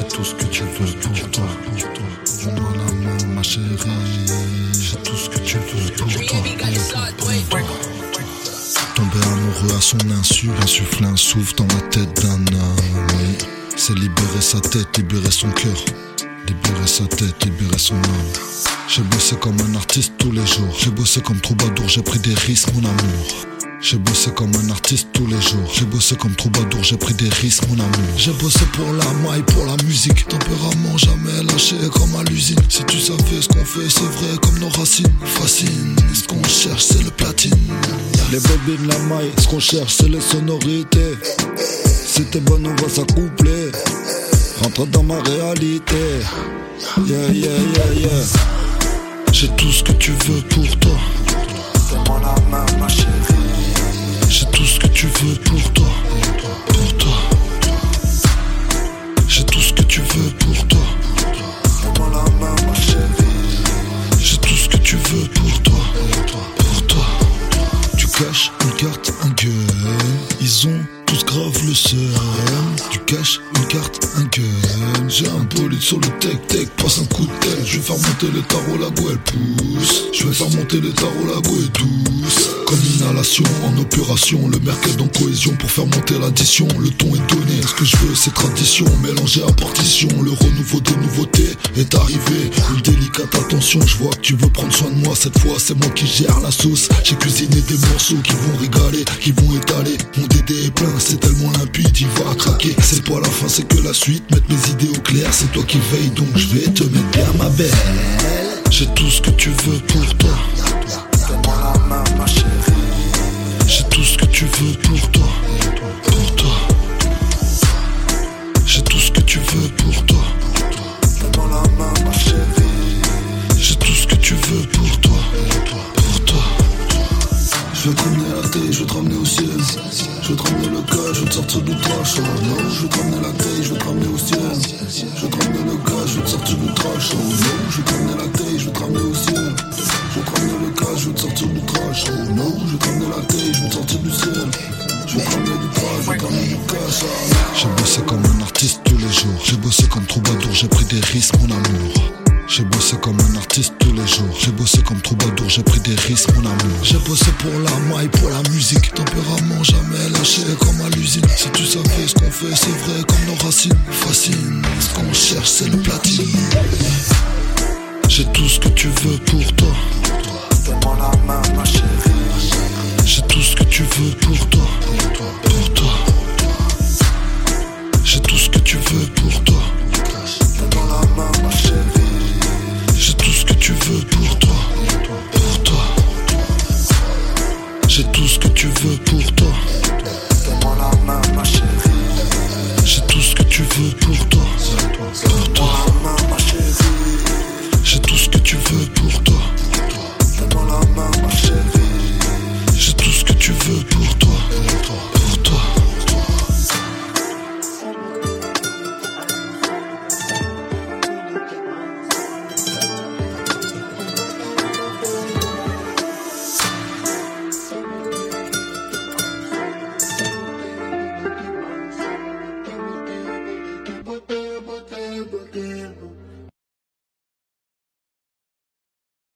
J'ai tout ce que tu veux pour toi. Donne-moi la main, ma chérie. J'ai tout ce que tu veux pour toi. Tomber amoureux à son insu, insuffler un souffle dans la tête d'un homme. C'est libérer sa tête, libérer son cœur. Libérer sa tête, libérer son âme. J'ai bossé comme un artiste tous les jours. J'ai bossé comme troubadour, j'ai pris des risques, mon amour. J'ai bossé comme un artiste tous les jours. J'ai bossé comme troubadour, j'ai pris des risques, mon amour. J'ai bossé pour la maille, pour la musique. Tempérament jamais lâché comme à l'usine. Si tu savais ce qu'on fait, c'est vrai comme nos racines. Fascine, ce qu'on cherche, c'est le platine. Les bobines, la maille, ce qu'on cherche, c'est les sonorités. T'es bonne, on va s'accoupler. Rentre dans ma réalité. Yeah, yeah, yeah, yeah. J'ai tout ce que tu veux pour toi. Tu veux pour toi. Le seum. Tu caches une carte, un gun. J'ai un bolide sur le tech tech, passe un coup de tête. Je vais faire monter le tarot, la go elle pousse. Je vais faire monter le tarot, la go est douce. Comme inhalation en opération, le mercade en cohésion pour faire monter l'addition. Le ton est donné, ce que je veux c'est tradition, mélangé à partition. Le renouveau des nouveautés est arrivé. Une délicate attention, je vois que tu veux prendre soin de moi. Cette fois c'est moi qui gère la sauce. J'ai cuisiné des morceaux qui vont régaler, qui vont étaler. Mon DD est plein, c'est tellement limpide, il va craquer. C'est pas la fin, c'est que la suite. Mettre mes idées au clair, c'est toi qui veille, donc je vais te mettre bien ma belle. J'ai tout ce que tu veux pour toi. La. J'ai tout ce que tu veux pour toi. Pour toi. J'ai tout ce que tu veux pour toi. La. J'ai tout ce que tu veux pour toi. Pour toi. Je veux te ramener la je veux te ramener au ciel. Je veux te ramener le gars, je veux te sortir du trash. Oh non, je veux te ramener la tête, je veux te ramener au ciel. Je veux te ramener le gars, je veux te sortir du trash. Oh non, je veux te ramener la tête, je veux te ramener au ciel. Je veux te ramener le gars, je veux te sortir du trash. Oh non, je veux te ramener la tête, je veux te sortir du ciel. J'ai bossé comme un artiste tous les jours. J'ai bossé comme troubadour, j'ai pris des risques, mon amour. J'ai bossé comme un artiste tous les jours. J'ai bossé comme troubadour, j'ai pris des risques, mon amour. J'ai bossé pour la maille, pour la musique. Tempérament jamais lâché comme à l'usine. Si tu savais ce qu'on fait, c'est vrai comme nos racines. Fascine, ce qu'on cherche, c'est le platine. J'ai tout ce que tu veux pour toi. Donne-moi la main, ma chérie. J'ai tout ce que tu veux pour toi. Pour toi. J'ai tout ce que tu veux pour toi. Donne-moi la main, ma chérie. J'ai tout ce que tu veux pour toi.